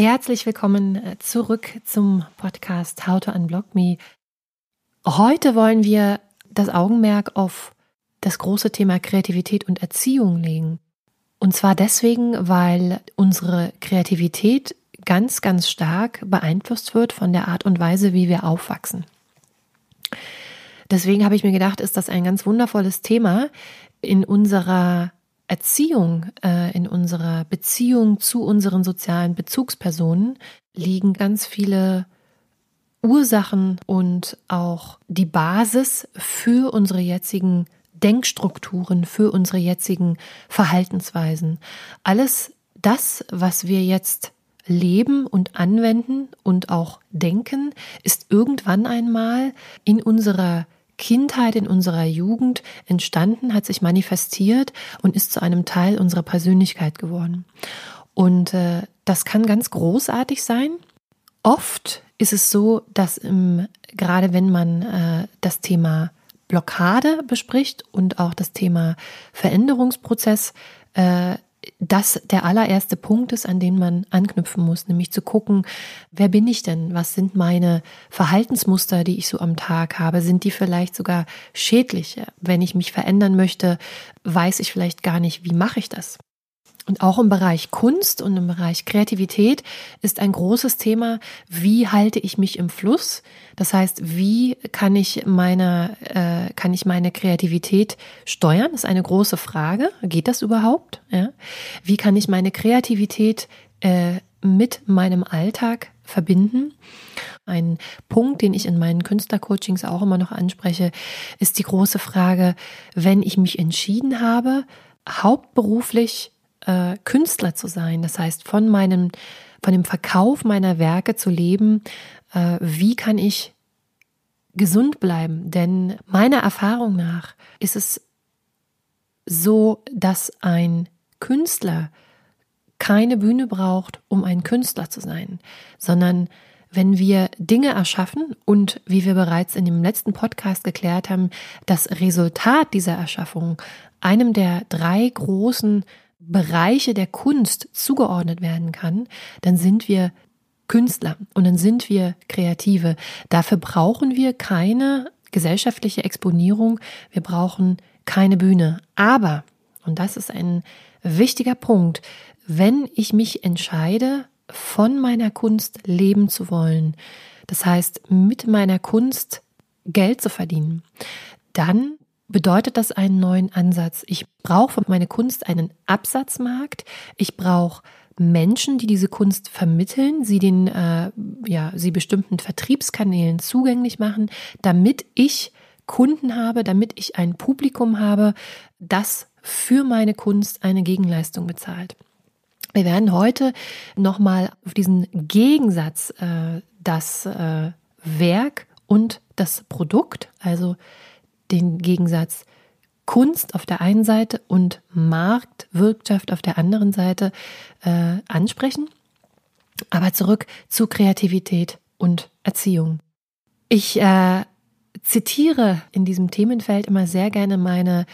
Herzlich willkommen äh, zurück zum Podcast How to Unblock Me. Heute wollen wir das Augenmerk auf das große Thema Kreativität und Erziehung legen. Und zwar deswegen, weil unsere Kreativität ganz, ganz stark beeinflusst wird von der Art und Weise, wie wir aufwachsen. Deswegen habe ich mir gedacht, ist das ein ganz wundervolles Thema in unserer Erziehung, äh, in unserer Beziehung zu unseren sozialen Bezugspersonen liegen ganz viele Ursachen und auch die Basis für unsere jetzigen Denkstrukturen, für unsere jetzigen Verhaltensweisen. Alles das, was wir jetzt leben und anwenden und auch denken, ist irgendwann einmal in unserer Kindheit, in unserer Jugend entstanden, hat sich manifestiert und ist zu einem Teil unserer Persönlichkeit geworden. Und äh, das kann ganz großartig sein. Oft ist es so, dass im, gerade wenn man äh, das Thema Blockade bespricht und auch das Thema Veränderungsprozess, äh, das der allererste Punkt ist, an den man anknüpfen muss, nämlich zu gucken, wer bin ich denn? Was sind meine Verhaltensmuster, die ich so am Tag habe? Sind die vielleicht sogar schädlich? Wenn ich mich verändern möchte, weiß ich vielleicht gar nicht, wie mache ich das? Und auch im Bereich Kunst und im Bereich Kreativität ist ein großes Thema, wie halte ich mich im Fluss? Das heißt, wie kann ich meine, äh, kann ich meine Kreativität steuern? Das ist eine große Frage. Geht das überhaupt? Ja? Wie kann ich meine Kreativität äh, mit meinem Alltag verbinden? Ein Punkt, den ich in meinen Künstlercoachings auch immer noch anspreche, ist die große Frage, wenn ich mich entschieden habe, hauptberuflich äh, Künstler zu sein. Das heißt, von meinem, von dem Verkauf meiner Werke zu leben. Äh, wie kann ich gesund bleiben? Denn meiner Erfahrung nach ist es so, dass ein Künstler keine Bühne braucht, um ein Künstler zu sein, sondern wenn wir Dinge erschaffen und wie wir bereits in dem letzten Podcast geklärt haben, das Resultat dieser Erschaffung einem der drei großen Bereiche der Kunst zugeordnet werden kann, dann sind wir Künstler und dann sind wir Kreative. Dafür brauchen wir keine gesellschaftliche Exponierung, wir brauchen keine Bühne. Aber, und das ist ein wichtiger Punkt, wenn ich mich entscheide, von meiner Kunst leben zu wollen, das heißt mit meiner Kunst Geld zu verdienen, dann bedeutet das einen neuen Ansatz. Ich brauche für meine Kunst einen Absatzmarkt. Ich brauche Menschen, die diese Kunst vermitteln, sie den, äh, ja, sie bestimmten Vertriebskanälen zugänglich machen, damit ich Kunden habe, damit ich ein Publikum habe, das für meine Kunst eine Gegenleistung bezahlt. Wir werden heute nochmal auf diesen Gegensatz, äh, das äh, Werk und das Produkt, also den Gegensatz Kunst auf der einen Seite und Marktwirtschaft auf der anderen Seite äh, ansprechen. Aber zurück zu Kreativität und Erziehung. Ich äh, zitiere in diesem Themenfeld immer sehr gerne meine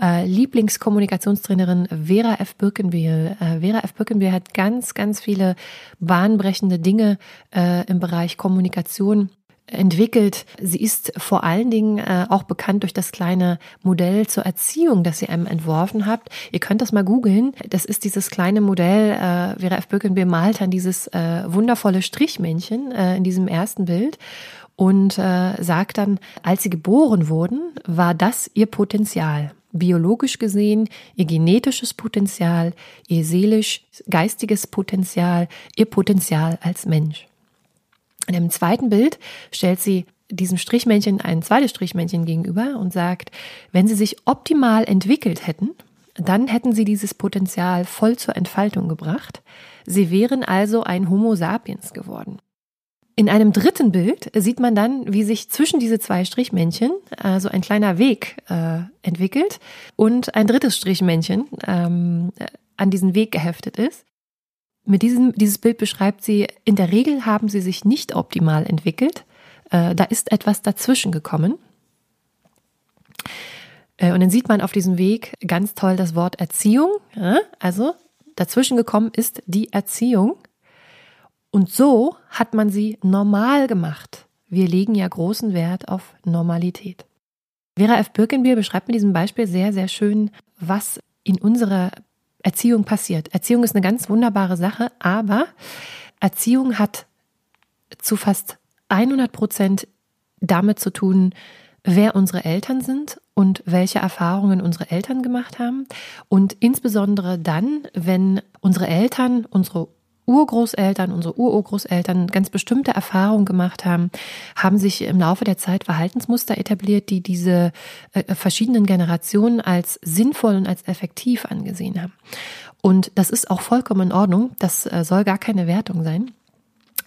äh, Lieblingskommunikationstrainerin Vera F. Birkenbiel. Äh, Vera F. Birkenbiel hat ganz, ganz viele bahnbrechende Dinge äh, im Bereich Kommunikation entwickelt. Sie ist vor allen Dingen äh, auch bekannt durch das kleine Modell zur Erziehung, das sie einem entworfen habt. Ihr könnt das mal googeln. Das ist dieses kleine Modell, äh, Vera F. Birkenbier malt dann dieses äh, wundervolle Strichmännchen äh, in diesem ersten Bild und äh, sagt dann, als sie geboren wurden, war das ihr Potenzial. biologisch gesehen, ihr genetisches Potenzial, ihr seelisch-geistiges Potenzial, ihr Potenzial als Mensch. Und im zweiten Bild stellt sie diesem Strichmännchen ein zweites Strichmännchen gegenüber und sagt, wenn sie sich optimal entwickelt hätten, dann hätten sie dieses Potenzial voll zur Entfaltung gebracht. Sie wären also ein Homo sapiens geworden. In einem dritten Bild sieht man dann, wie sich zwischen diese zwei Strichmännchen äh, so ein kleiner Weg äh, entwickelt und ein drittes Strichmännchen ähm, an diesen Weg geheftet ist. Mit diesem dieses Bild beschreibt sie, in der Regel haben sie sich nicht optimal entwickelt. Äh, da ist etwas dazwischen gekommen. Äh, und dann sieht man auf diesem Weg ganz toll das Wort Erziehung. Ja? Also dazwischen gekommen ist die Erziehung. Und so hat man sie normal gemacht. Wir legen ja großen Wert auf Normalität. Vera F. Birkenbier beschreibt mit diesem Beispiel sehr, sehr schön, was in unserer Erziehung passiert. Erziehung ist eine ganz wunderbare Sache, aber Erziehung hat zu fast 100 Prozent damit zu tun, wer unsere Eltern sind und welche Erfahrungen unsere Eltern gemacht haben. Und insbesondere dann, wenn unsere Eltern, unsere Urgroßeltern, unsere Ururgroßeltern ganz bestimmte Erfahrungen gemacht haben, haben sich im Laufe der Zeit Verhaltensmuster etabliert, die diese äh, verschiedenen Generationen als sinnvoll und als effektiv angesehen haben. Und das ist auch vollkommen in Ordnung. Das äh, soll gar keine Wertung sein.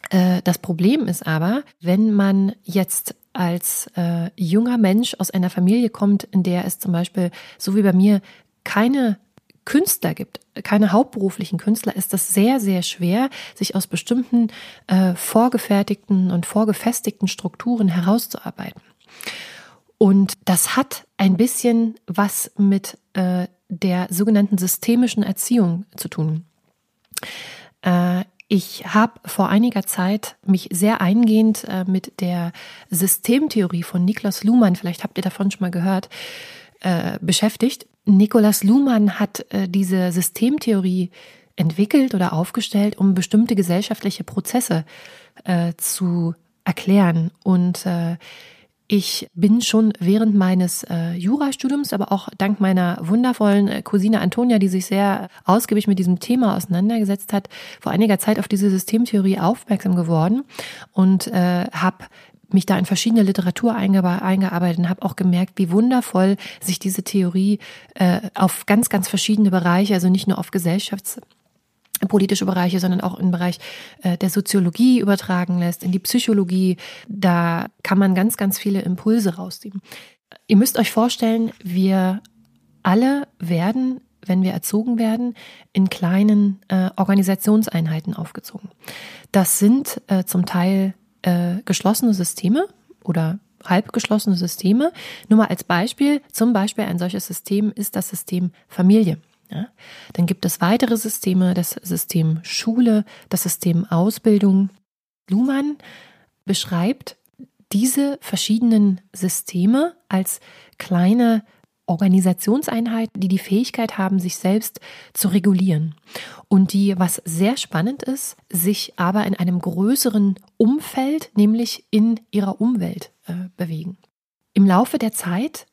Äh, das Problem ist aber, wenn man jetzt als äh, junger Mensch aus einer Familie kommt, in der es zum Beispiel, so wie bei mir, keine Künstler gibt, keine hauptberuflichen Künstler, ist das sehr, sehr schwer, sich aus bestimmten äh, vorgefertigten und vorgefestigten Strukturen herauszuarbeiten. Und das hat ein bisschen was mit äh, der sogenannten systemischen Erziehung zu tun. Äh, ich habe vor einiger Zeit mich sehr eingehend äh, mit der Systemtheorie von Niklas Luhmann, vielleicht habt ihr davon schon mal gehört, äh, beschäftigt. Nikolaus Luhmann hat äh, diese Systemtheorie entwickelt oder aufgestellt, um bestimmte gesellschaftliche Prozesse äh, zu erklären. Und äh, ich bin schon während meines Jurastudiums, aber auch dank meiner wundervollen Cousine Antonia, die sich sehr ausgiebig mit diesem Thema auseinandergesetzt hat, vor einiger Zeit auf diese Systemtheorie aufmerksam geworden und äh, habe mich da in verschiedene Literatur eingearbeitet und habe auch gemerkt, wie wundervoll sich diese Theorie äh, auf ganz, ganz verschiedene Bereiche, also nicht nur auf Gesellschafts- politische Bereiche, sondern auch im Bereich äh, der Soziologie übertragen lässt, in die Psychologie. Da kann man ganz, ganz viele Impulse rausnehmen. Ihr müsst euch vorstellen, wir alle werden, wenn wir erzogen werden, in kleinen äh, Organisationseinheiten aufgezogen. Das sind äh, zum Teil äh, geschlossene Systeme oder halbgeschlossene Systeme. Nur mal als Beispiel, zum Beispiel ein solches System ist das System Familie. Ja? Dann gibt es weitere Systeme, das System Schule, das System Ausbildung. Luhmann beschreibt diese verschiedenen Systeme als kleine Organisationseinheiten, die die Fähigkeit haben, sich selbst zu regulieren und die, was sehr spannend ist, sich aber in einem größeren Umfeld, nämlich in ihrer Umwelt äh, bewegen. Im Laufe der Zeit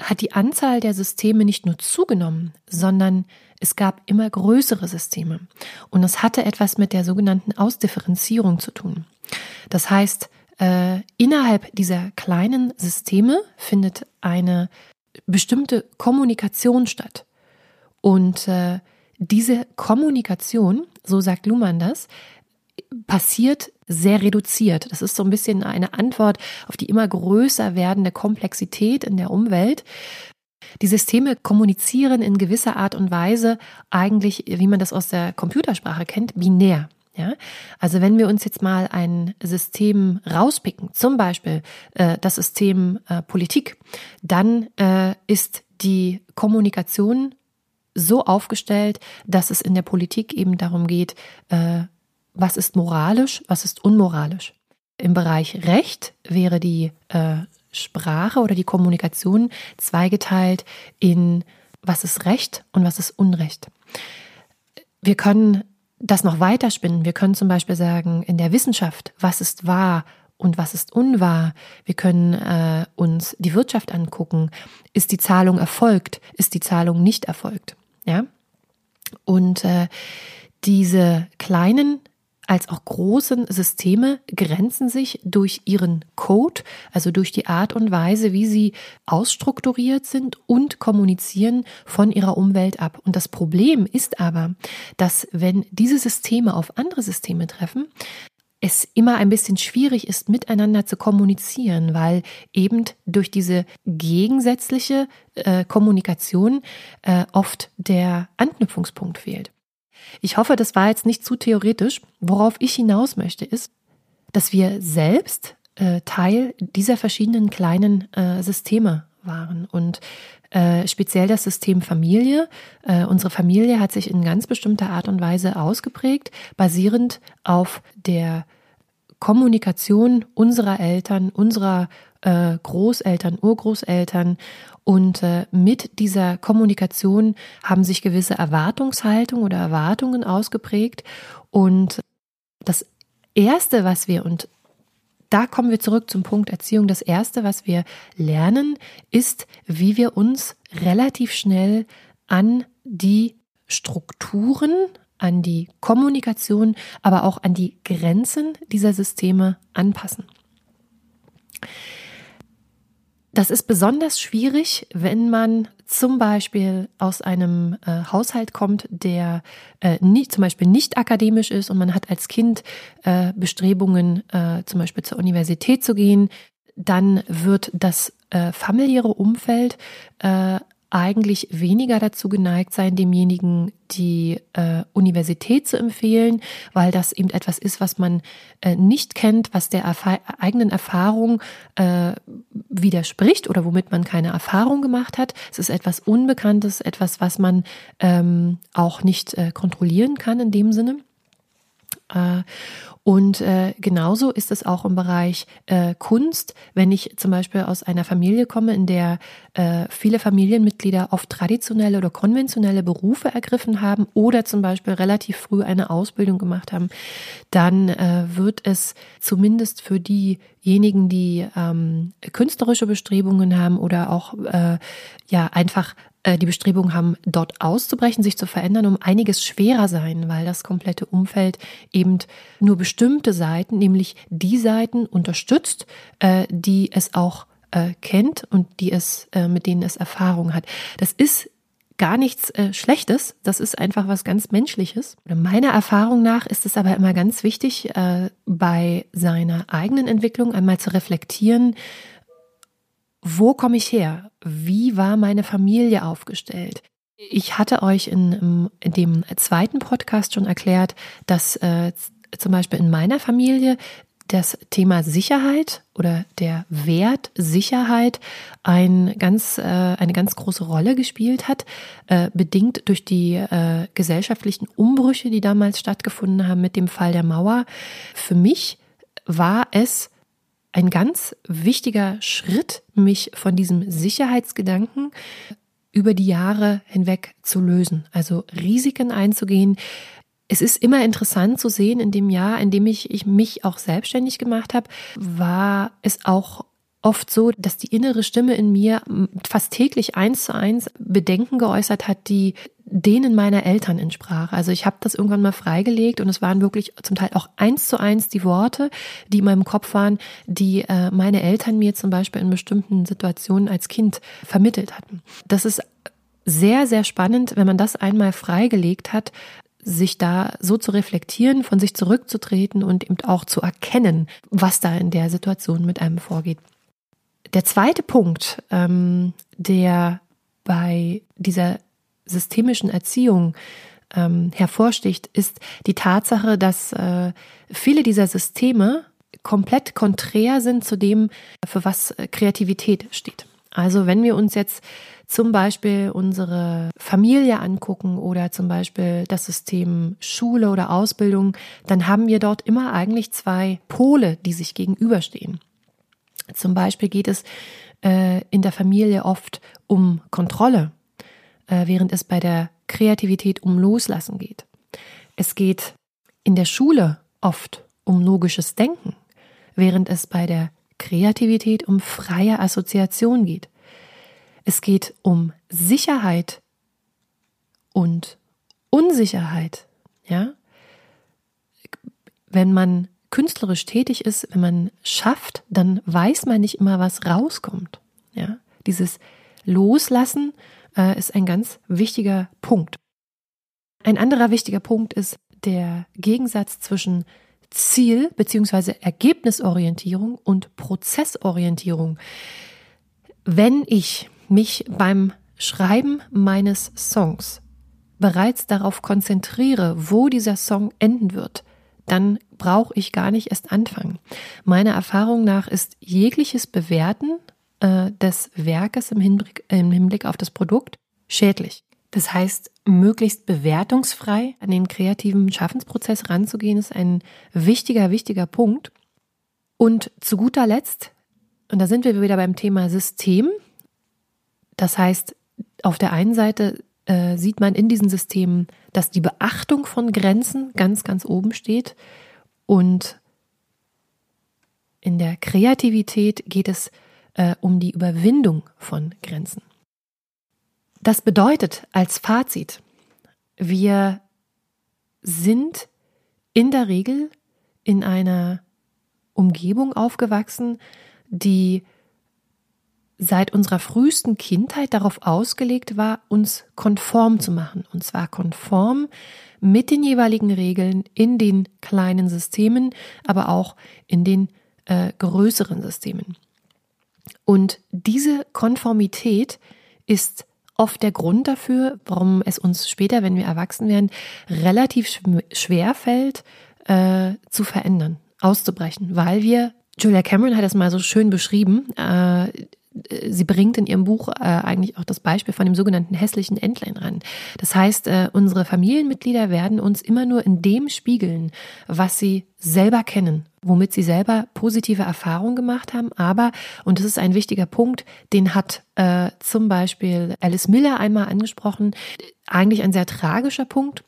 hat die Anzahl der Systeme nicht nur zugenommen, sondern es gab immer größere Systeme. Und es hatte etwas mit der sogenannten Ausdifferenzierung zu tun. Das heißt, äh, innerhalb dieser kleinen Systeme findet eine bestimmte Kommunikation statt. Und äh, diese Kommunikation, so sagt Luhmann das, passiert sehr reduziert. Das ist so ein bisschen eine Antwort auf die immer größer werdende Komplexität in der Umwelt. Die Systeme kommunizieren in gewisser Art und Weise eigentlich, wie man das aus der Computersprache kennt, binär. Ja, also wenn wir uns jetzt mal ein System rauspicken, zum Beispiel äh, das System äh, Politik, dann äh, ist die Kommunikation so aufgestellt, dass es in der Politik eben darum geht, äh, was ist moralisch, was ist unmoralisch. Im Bereich Recht wäre die äh, Sprache oder die Kommunikation zweigeteilt in was ist Recht und was ist Unrecht. Wir können das noch weiterspinnen. Wir können zum Beispiel sagen, in der Wissenschaft, was ist wahr und was ist unwahr. Wir können äh, uns die Wirtschaft angucken. Ist die Zahlung erfolgt? Ist die Zahlung nicht erfolgt? Ja. Und äh, diese kleinen als auch großen Systeme grenzen sich durch ihren Code, also durch die Art und Weise, wie sie ausstrukturiert sind und kommunizieren von ihrer Umwelt ab. Und das Problem ist aber, dass wenn diese Systeme auf andere Systeme treffen, es immer ein bisschen schwierig ist, miteinander zu kommunizieren, weil eben durch diese gegensätzliche äh, Kommunikation äh, oft der Anknüpfungspunkt fehlt. Ich hoffe, das war jetzt nicht zu theoretisch. Worauf ich hinaus möchte, ist, dass wir selbst äh, Teil dieser verschiedenen kleinen äh, Systeme waren und äh, speziell das System Familie. Äh, unsere Familie hat sich in ganz bestimmter Art und Weise ausgeprägt, basierend auf der Kommunikation unserer Eltern, unserer äh, Großeltern, Urgroßeltern und äh, mit dieser Kommunikation haben sich gewisse Erwartungshaltungen oder Erwartungen ausgeprägt. Und das Erste, was wir, und da kommen wir zurück zum Punkt Erziehung, das Erste, was wir lernen, ist, wie wir uns relativ schnell an die Strukturen, an die Kommunikation, aber auch an die Grenzen dieser Systeme anpassen. Das ist besonders schwierig, wenn man zum Beispiel aus einem äh, Haushalt kommt, der äh, nie, zum Beispiel nicht akademisch ist und man hat als Kind äh, Bestrebungen, äh, zum Beispiel zur Universität zu gehen, dann wird das äh, familiäre Umfeld äh, eigentlich weniger dazu geneigt sein, demjenigen die äh, Universität zu empfehlen, weil das eben etwas ist, was man äh, nicht kennt, was der Erfa eigenen Erfahrung äh, widerspricht oder womit man keine Erfahrung gemacht hat. Es ist etwas Unbekanntes, etwas, was man ähm, auch nicht äh, kontrollieren kann in dem Sinne. Äh, und äh, genauso ist es auch im Bereich äh, Kunst, wenn ich zum Beispiel aus einer Familie komme, in der äh, viele Familienmitglieder oft traditionelle oder konventionelle Berufe ergriffen haben oder zum Beispiel relativ früh eine Ausbildung gemacht haben, dann äh, wird es zumindest für diejenigen, die ähm, künstlerische Bestrebungen haben oder auch äh, ja einfach äh, die Bestrebungen haben, dort auszubrechen, sich zu verändern, um einiges schwerer sein, weil das komplette Umfeld eben nur bestimmte Seiten, nämlich die Seiten unterstützt, äh, die es auch äh, kennt und die es, mit denen es Erfahrung hat. Das ist gar nichts Schlechtes. Das ist einfach was ganz Menschliches. Meiner Erfahrung nach ist es aber immer ganz wichtig, bei seiner eigenen Entwicklung einmal zu reflektieren, wo komme ich her? Wie war meine Familie aufgestellt? Ich hatte euch in, in dem zweiten Podcast schon erklärt, dass äh, zum Beispiel in meiner Familie das Thema Sicherheit oder der Wert Sicherheit ein ganz, äh, eine ganz große Rolle gespielt hat, äh, bedingt durch die äh, gesellschaftlichen Umbrüche, die damals stattgefunden haben mit dem Fall der Mauer. Für mich war es ein ganz wichtiger Schritt, mich von diesem Sicherheitsgedanken über die Jahre hinweg zu lösen, also Risiken einzugehen. Es ist immer interessant zu sehen, in dem Jahr, in dem ich, ich mich auch selbstständig gemacht habe, war es auch oft so, dass die innere Stimme in mir fast täglich eins zu eins Bedenken geäußert hat, die denen meiner Eltern entsprach. Also ich habe das irgendwann mal freigelegt und es waren wirklich zum Teil auch eins zu eins die Worte, die in meinem Kopf waren, die äh, meine Eltern mir zum Beispiel in bestimmten Situationen als Kind vermittelt hatten. Das ist sehr, sehr spannend, wenn man das einmal freigelegt hat, sich da so zu reflektieren, von sich zurückzutreten und eben auch zu erkennen, was da in der Situation mit einem vorgeht. Der zweite Punkt, ähm, der bei dieser systemischen Erziehung ähm, hervorsticht, ist die Tatsache, dass äh, viele dieser Systeme komplett konträr sind zu dem, für was Kreativität steht. Also wenn wir uns jetzt zum Beispiel unsere Familie angucken oder zum Beispiel das System Schule oder Ausbildung, dann haben wir dort immer eigentlich zwei Pole, die sich gegenüberstehen. Zum Beispiel geht es äh, in der Familie oft um Kontrolle, äh, während es bei der Kreativität um Loslassen geht. Es geht in der Schule oft um logisches Denken, während es bei der Kreativität um freie Assoziation geht. Es geht um Sicherheit und Unsicherheit, ja. Wenn man künstlerisch tätig ist, wenn man schafft, dann weiß man nicht immer, was rauskommt, ja. Dieses Loslassen äh, ist ein ganz wichtiger Punkt. Ein anderer wichtiger Punkt ist der Gegensatz zwischen Ziel- bzw. Ergebnisorientierung und Prozessorientierung. Wenn ich mich beim Schreiben meines Songs bereits darauf konzentriere, wo dieser Song enden wird, dann brauche ich gar nicht erst anfangen. Meiner Erfahrung nach ist jegliches Bewerten äh, des Werkes im Hinblick, im Hinblick auf das Produkt schädlich. Das heißt, möglichst bewertungsfrei an den kreativen Schaffensprozess ranzugehen, ist ein wichtiger, wichtiger Punkt. Und zu guter Letzt, und da sind wir wieder beim Thema System, das heißt, auf der einen Seite äh, sieht man in diesen Systemen, dass die Beachtung von Grenzen ganz, ganz oben steht. Und in der Kreativität geht es äh, um die Überwindung von Grenzen. Das bedeutet als Fazit, wir sind in der Regel in einer Umgebung aufgewachsen, die seit unserer frühesten Kindheit darauf ausgelegt war, uns konform zu machen. Und zwar konform mit den jeweiligen Regeln in den kleinen Systemen, aber auch in den äh, größeren Systemen. Und diese Konformität ist oft der Grund dafür, warum es uns später, wenn wir erwachsen werden, relativ schwer fällt, äh, zu verändern, auszubrechen, weil wir Julia Cameron hat es mal so schön beschrieben. Äh, sie bringt in ihrem Buch äh, eigentlich auch das Beispiel von dem sogenannten hässlichen Entlein ran. Das heißt, äh, unsere Familienmitglieder werden uns immer nur in dem spiegeln, was sie selber kennen, womit sie selber positive Erfahrungen gemacht haben. Aber, und das ist ein wichtiger Punkt, den hat äh, zum Beispiel Alice Miller einmal angesprochen, eigentlich ein sehr tragischer Punkt.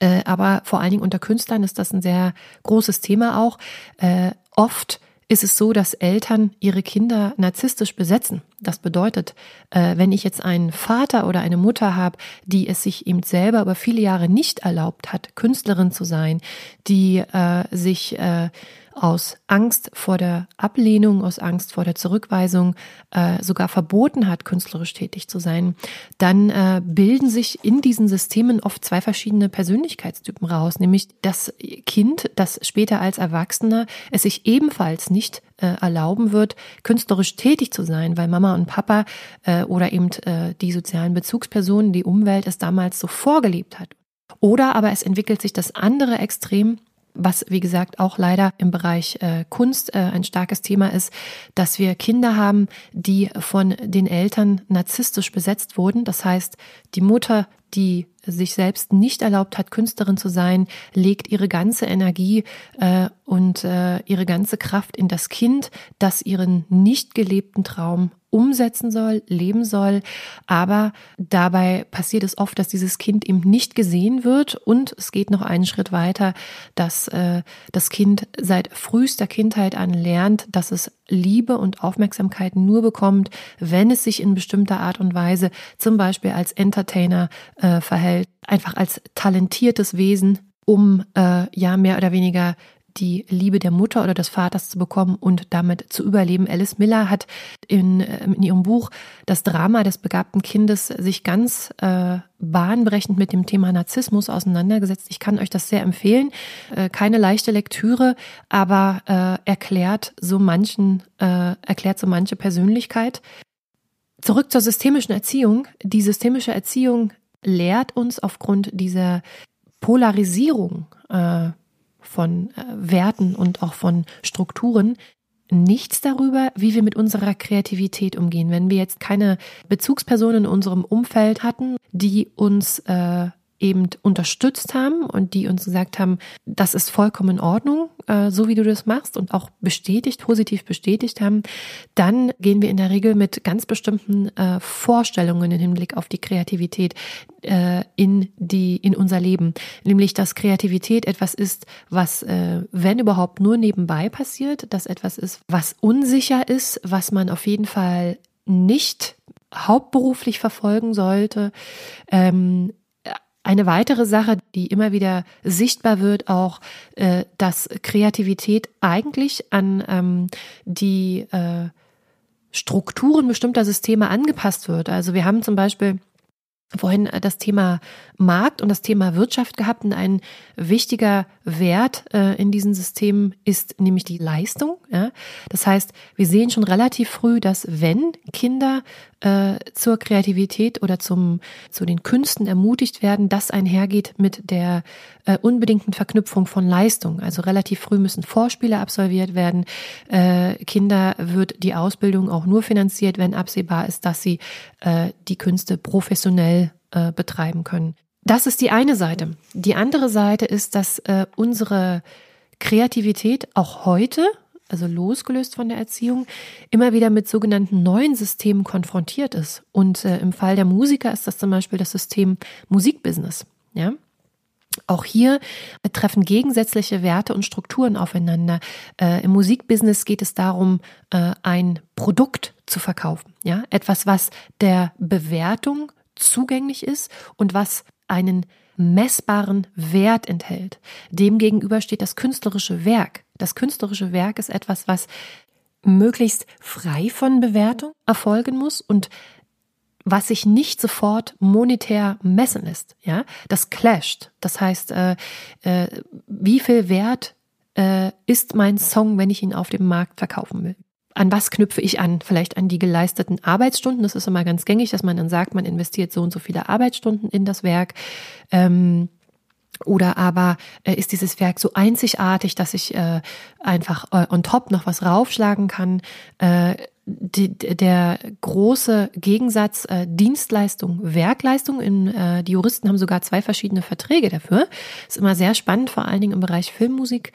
Äh, aber vor allen Dingen unter Künstlern ist das ein sehr großes Thema auch. Äh, oft ist es so, dass Eltern ihre Kinder narzisstisch besetzen. Das bedeutet, äh, wenn ich jetzt einen Vater oder eine Mutter habe, die es sich eben selber über viele Jahre nicht erlaubt hat, Künstlerin zu sein, die äh, sich äh, aus Angst vor der Ablehnung, aus Angst vor der Zurückweisung äh, sogar verboten hat, künstlerisch tätig zu sein, dann äh, bilden sich in diesen Systemen oft zwei verschiedene Persönlichkeitstypen raus, nämlich das Kind, das später als Erwachsener es sich ebenfalls nicht äh, erlauben wird, künstlerisch tätig zu sein, weil Mama und Papa äh, oder eben äh, die sozialen Bezugspersonen, die Umwelt es damals so vorgelebt hat. Oder aber es entwickelt sich das andere Extrem, was wie gesagt auch leider im Bereich äh, Kunst äh, ein starkes Thema ist, dass wir Kinder haben, die von den Eltern narzisstisch besetzt wurden. Das heißt, die Mutter, die sich selbst nicht erlaubt hat, Künstlerin zu sein, legt ihre ganze Energie äh, und äh, ihre ganze Kraft in das Kind, das ihren nicht gelebten Traum umsetzen soll, leben soll. Aber dabei passiert es oft, dass dieses Kind eben nicht gesehen wird und es geht noch einen Schritt weiter, dass äh, das Kind seit frühester Kindheit an lernt, dass es Liebe und Aufmerksamkeit nur bekommt, wenn es sich in bestimmter Art und Weise zum Beispiel als Entertainer äh, verhält, einfach als talentiertes Wesen, um äh, ja mehr oder weniger die Liebe der Mutter oder des Vaters zu bekommen und damit zu überleben. Alice Miller hat in, äh, in ihrem Buch Das Drama des begabten Kindes sich ganz äh, bahnbrechend mit dem Thema Narzissmus auseinandergesetzt. Ich kann euch das sehr empfehlen. Äh, keine leichte Lektüre, aber äh, erklärt so manchen, äh, erklärt so manche Persönlichkeit. Zurück zur systemischen Erziehung. Die systemische Erziehung lehrt uns aufgrund dieser Polarisierung äh, von äh, Werten und auch von Strukturen nichts darüber, wie wir mit unserer Kreativität umgehen. Wenn wir jetzt keine Bezugspersonen in unserem Umfeld hatten, die uns äh, eben unterstützt haben und die uns gesagt haben, das ist vollkommen in Ordnung, äh, so wie du das machst und auch bestätigt, positiv bestätigt haben, dann gehen wir in der Regel mit ganz bestimmten äh, Vorstellungen im Hinblick auf die Kreativität äh, in die in unser Leben, nämlich dass Kreativität etwas ist, was wenn überhaupt nur nebenbei passiert, dass etwas ist, was unsicher ist, was man auf jeden Fall nicht hauptberuflich verfolgen sollte, ähm, eine weitere Sache, die immer wieder sichtbar wird, auch, äh, dass Kreativität eigentlich an ähm, die äh, Strukturen bestimmter Systeme angepasst wird. Also wir haben zum Beispiel vorhin das Thema Markt und das Thema Wirtschaft gehabt und ein wichtiger Wert äh, in diesen Systemen ist nämlich die Leistung. Ja? Das heißt, wir sehen schon relativ früh, dass wenn Kinder äh, zur Kreativität oder zum, zu den Künsten ermutigt werden, das einhergeht mit der äh, unbedingten Verknüpfung von Leistung. Also relativ früh müssen Vorspiele absolviert werden. Äh, Kinder wird die Ausbildung auch nur finanziert, wenn absehbar ist, dass sie äh, die Künste professionell äh, betreiben können. Das ist die eine Seite. Die andere Seite ist, dass äh, unsere Kreativität auch heute, also losgelöst von der Erziehung, immer wieder mit sogenannten neuen Systemen konfrontiert ist. Und äh, im Fall der Musiker ist das zum Beispiel das System Musikbusiness. Ja, auch hier treffen gegensätzliche Werte und Strukturen aufeinander. Äh, Im Musikbusiness geht es darum, äh, ein Produkt zu verkaufen. Ja, etwas, was der Bewertung zugänglich ist und was einen messbaren Wert enthält. Demgegenüber steht das künstlerische Werk. Das künstlerische Werk ist etwas, was möglichst frei von Bewertung erfolgen muss und was sich nicht sofort monetär messen lässt. Ja, das clasht. Das heißt, äh, äh, wie viel Wert äh, ist mein Song, wenn ich ihn auf dem Markt verkaufen will? An was knüpfe ich an? Vielleicht an die geleisteten Arbeitsstunden. Das ist immer ganz gängig, dass man dann sagt, man investiert so und so viele Arbeitsstunden in das Werk. Ähm, oder aber äh, ist dieses Werk so einzigartig, dass ich äh, einfach äh, on top noch was raufschlagen kann? Äh, die, der große Gegensatz äh, Dienstleistung, Werkleistung. In, äh, die Juristen haben sogar zwei verschiedene Verträge dafür. Ist immer sehr spannend, vor allen Dingen im Bereich Filmmusik.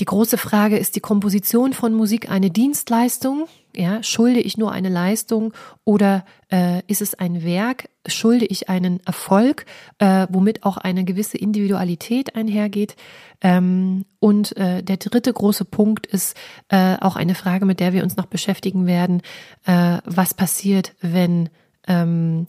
Die große Frage ist die Komposition von Musik eine Dienstleistung? Ja, schulde ich nur eine Leistung oder äh, ist es ein Werk? Schulde ich einen Erfolg, äh, womit auch eine gewisse Individualität einhergeht? Ähm, und äh, der dritte große Punkt ist äh, auch eine Frage, mit der wir uns noch beschäftigen werden. Äh, was passiert, wenn ähm,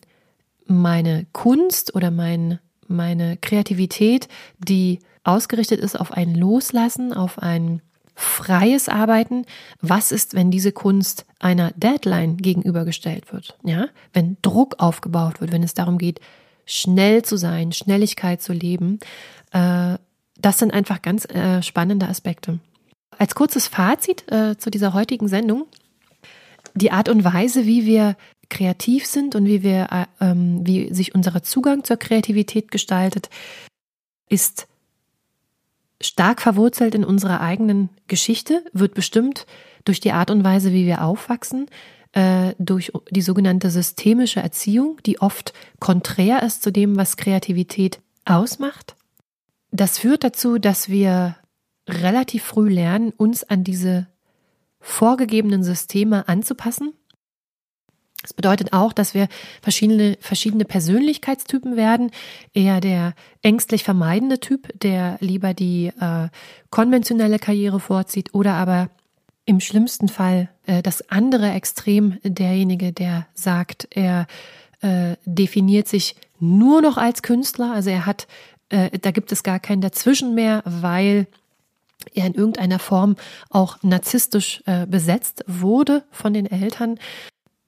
meine Kunst oder mein, meine Kreativität, die ausgerichtet ist auf ein Loslassen, auf ein freies Arbeiten. Was ist, wenn diese Kunst einer Deadline gegenübergestellt wird? Ja, wenn Druck aufgebaut wird, wenn es darum geht, schnell zu sein, Schnelligkeit zu leben. Äh, das sind einfach ganz äh, spannende Aspekte. Als kurzes Fazit äh, zu dieser heutigen Sendung. Die Art und Weise, wie wir kreativ sind und wie wir, äh, ähm, wie sich unser Zugang zur Kreativität gestaltet, ist stark verwurzelt in unserer eigenen Geschichte, wird bestimmt durch die Art und Weise, wie wir aufwachsen, äh, durch die sogenannte systemische Erziehung, die oft konträr ist zu dem, was Kreativität ausmacht. Das führt dazu, dass wir relativ früh lernen, uns an diese vorgegebenen Systeme anzupassen. Das bedeutet auch, dass wir verschiedene, verschiedene Persönlichkeitstypen werden. Eher der ängstlich vermeidende Typ, der lieber die äh, konventionelle Karriere vorzieht oder aber im schlimmsten Fall äh, das andere Extrem, derjenige, der sagt, er äh, definiert sich nur noch als Künstler, also er hat äh, da gibt es gar kein Dazwischen mehr, weil er in irgendeiner Form auch narzisstisch äh, besetzt wurde von den Eltern.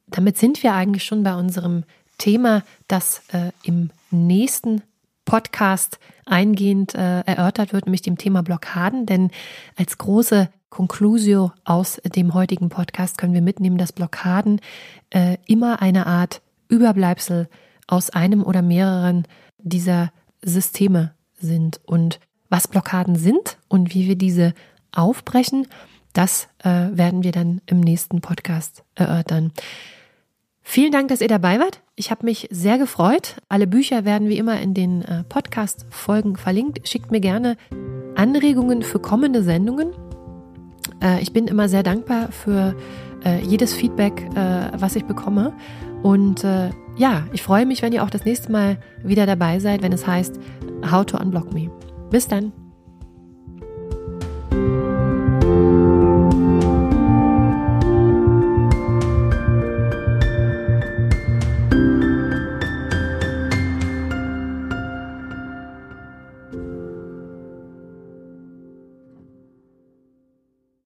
Damit sind wir eigentlich schon bei unserem Thema, das äh, im nächsten Podcast eingehend äh, erörtert wird, nämlich dem Thema Blockaden. Denn als große Conclusio aus dem heutigen Podcast können wir mitnehmen, dass Blockaden äh, immer eine Art Überbleibsel aus einem oder mehreren dieser Systeme sind und was Blockaden sind und wie wir diese aufbrechen, das äh, werden wir dann im nächsten Podcast erörtern. Vielen Dank, dass ihr dabei wart. Ich habe mich sehr gefreut. Alle Bücher werden wie immer in den äh, Podcast-Folgen verlinkt. Schickt mir gerne Anregungen für kommende Sendungen. Äh, ich bin immer sehr dankbar für äh, jedes Feedback, was ich bekomme. Und ja, ich freue mich, wenn ihr auch das nächste Mal wieder dabei seid, wenn es heißt How to Unblock Me. Bis dann.